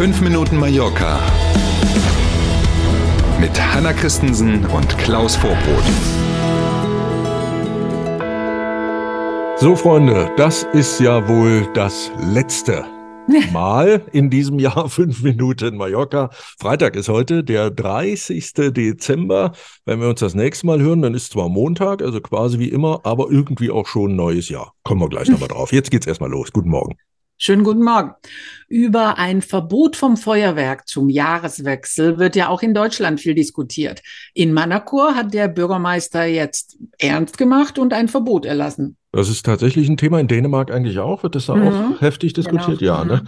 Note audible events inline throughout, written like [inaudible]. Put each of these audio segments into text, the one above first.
5 Minuten Mallorca mit Hanna Christensen und Klaus Vorbrot. So, Freunde, das ist ja wohl das letzte [laughs] Mal in diesem Jahr 5 Minuten Mallorca. Freitag ist heute der 30. Dezember. Wenn wir uns das nächste Mal hören, dann ist zwar Montag, also quasi wie immer, aber irgendwie auch schon ein neues Jahr. Kommen wir gleich nochmal drauf. Jetzt geht's erstmal los. Guten Morgen. Schönen guten Morgen. Über ein Verbot vom Feuerwerk zum Jahreswechsel wird ja auch in Deutschland viel diskutiert. In Manacor hat der Bürgermeister jetzt ernst gemacht und ein Verbot erlassen. Das ist tatsächlich ein Thema in Dänemark eigentlich auch. Wird das da mhm. auch heftig diskutiert? Genau. Ja, ne?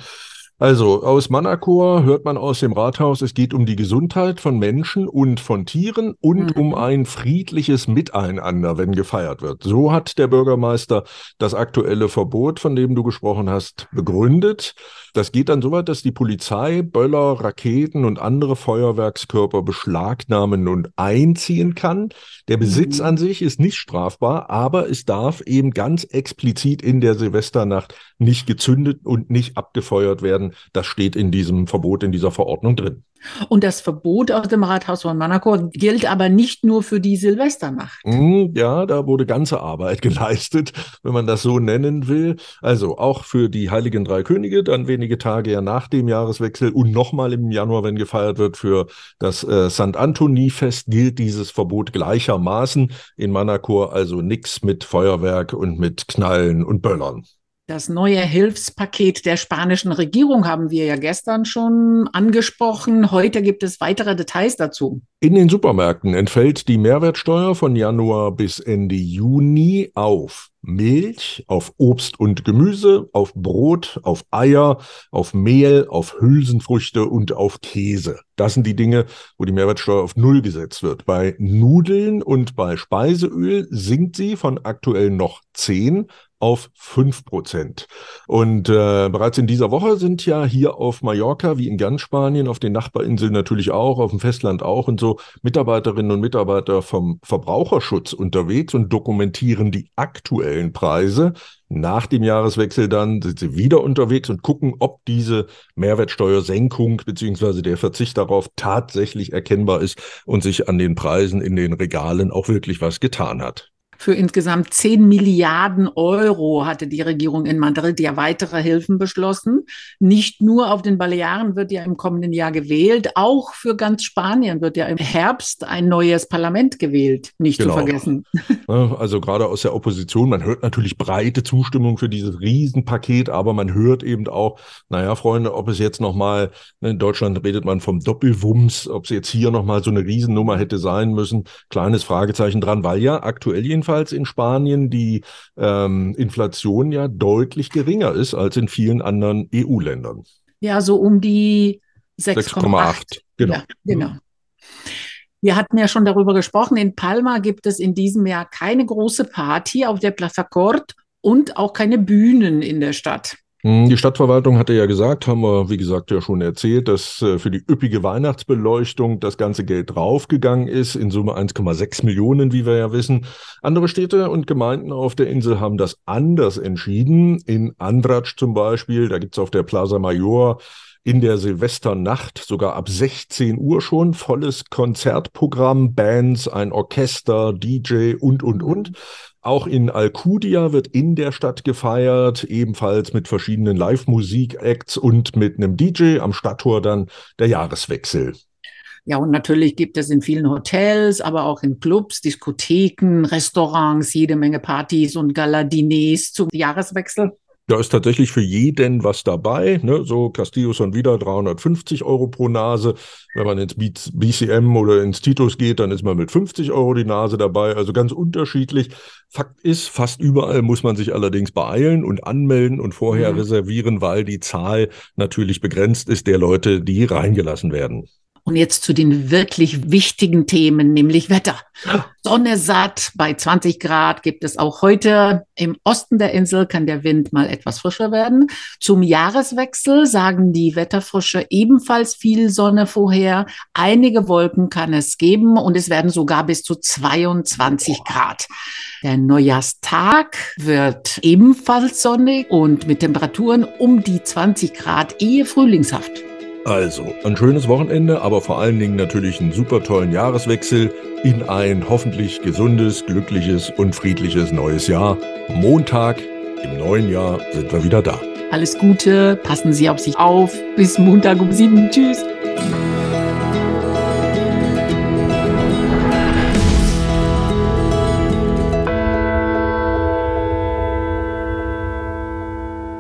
Also aus Manacor hört man aus dem Rathaus, es geht um die Gesundheit von Menschen und von Tieren und mhm. um ein friedliches Miteinander, wenn gefeiert wird. So hat der Bürgermeister das aktuelle Verbot, von dem du gesprochen hast, begründet. Das geht dann so weit, dass die Polizei Böller, Raketen und andere Feuerwerkskörper beschlagnahmen und einziehen kann. Der Besitz mhm. an sich ist nicht strafbar, aber es darf eben ganz explizit in der Silvesternacht nicht gezündet und nicht abgefeuert werden. Das steht in diesem Verbot, in dieser Verordnung drin. Und das Verbot aus dem Rathaus von Monaco gilt aber nicht nur für die Silvesternacht. Hm, ja, da wurde ganze Arbeit [laughs] geleistet, wenn man das so nennen will. Also auch für die Heiligen Drei Könige, dann wenige Tage ja nach dem Jahreswechsel und nochmal im Januar, wenn gefeiert wird, für das äh, St. Antoni-Fest gilt dieses Verbot gleichermaßen. In Monaco also nichts mit Feuerwerk und mit Knallen und Böllern. Das neue Hilfspaket der spanischen Regierung haben wir ja gestern schon angesprochen. Heute gibt es weitere Details dazu. In den Supermärkten entfällt die Mehrwertsteuer von Januar bis Ende Juni auf Milch, auf Obst und Gemüse, auf Brot, auf Eier, auf Mehl, auf Hülsenfrüchte und auf Käse. Das sind die Dinge, wo die Mehrwertsteuer auf Null gesetzt wird. Bei Nudeln und bei Speiseöl sinkt sie von aktuell noch 10 auf fünf Prozent. Und äh, bereits in dieser Woche sind ja hier auf Mallorca, wie in ganz Spanien, auf den Nachbarinseln natürlich auch, auf dem Festland auch und so Mitarbeiterinnen und Mitarbeiter vom Verbraucherschutz unterwegs und dokumentieren die aktuellen Preise. Nach dem Jahreswechsel dann sind sie wieder unterwegs und gucken, ob diese Mehrwertsteuersenkung beziehungsweise der Verzicht darauf tatsächlich erkennbar ist und sich an den Preisen in den Regalen auch wirklich was getan hat. Für insgesamt 10 Milliarden Euro hatte die Regierung in Madrid ja weitere Hilfen beschlossen. Nicht nur auf den Balearen wird ja im kommenden Jahr gewählt, auch für ganz Spanien wird ja im Herbst ein neues Parlament gewählt, nicht genau. zu vergessen. [laughs] Also gerade aus der Opposition, man hört natürlich breite Zustimmung für dieses Riesenpaket, aber man hört eben auch, naja, Freunde, ob es jetzt nochmal, ne, in Deutschland redet man vom Doppelwumms, ob es jetzt hier nochmal so eine Riesennummer hätte sein müssen, kleines Fragezeichen dran, weil ja aktuell jedenfalls jedenfalls in Spanien die ähm, Inflation ja deutlich geringer ist als in vielen anderen EU-Ländern. Ja, so um die 6,8. Genau. Ja, genau. Wir hatten ja schon darüber gesprochen, in Palma gibt es in diesem Jahr keine große Party auf der Plaza Cort und auch keine Bühnen in der Stadt. Hm, die Stadtverwaltung hatte ja gesagt, haben wir, wie gesagt, ja schon erzählt, dass äh, für die üppige Weihnachtsbeleuchtung das ganze Geld draufgegangen ist, in Summe 1,6 Millionen, wie wir ja wissen. Andere Städte und Gemeinden auf der Insel haben das anders entschieden. In Andratsch zum Beispiel, da gibt's auf der Plaza Major in der Silvesternacht, sogar ab 16 Uhr schon, volles Konzertprogramm, Bands, ein Orchester, DJ und, und, und. Auch in Alcudia wird in der Stadt gefeiert, ebenfalls mit verschiedenen Live-Musik-Acts und mit einem DJ am Stadttor dann der Jahreswechsel. Ja, und natürlich gibt es in vielen Hotels, aber auch in Clubs, Diskotheken, Restaurants jede Menge Partys und Galadiners zum Jahreswechsel. Da ist tatsächlich für jeden was dabei. Ne? So Castillo schon wieder 350 Euro pro Nase. Wenn man ins BCM oder ins Titus geht, dann ist man mit 50 Euro die Nase dabei. Also ganz unterschiedlich. Fakt ist, fast überall muss man sich allerdings beeilen und anmelden und vorher mhm. reservieren, weil die Zahl natürlich begrenzt ist der Leute, die reingelassen werden. Und jetzt zu den wirklich wichtigen Themen, nämlich Wetter. Sonne satt, bei 20 Grad gibt es auch heute. Im Osten der Insel kann der Wind mal etwas frischer werden. Zum Jahreswechsel sagen die Wetterfrische ebenfalls viel Sonne vorher. Einige Wolken kann es geben und es werden sogar bis zu 22 Grad. Der Neujahrstag wird ebenfalls sonnig und mit Temperaturen um die 20 Grad ehe frühlingshaft. Also, ein schönes Wochenende, aber vor allen Dingen natürlich einen super tollen Jahreswechsel in ein hoffentlich gesundes, glückliches und friedliches neues Jahr. Montag im neuen Jahr sind wir wieder da. Alles Gute, passen Sie auf sich auf. Bis Montag um sieben. Tschüss.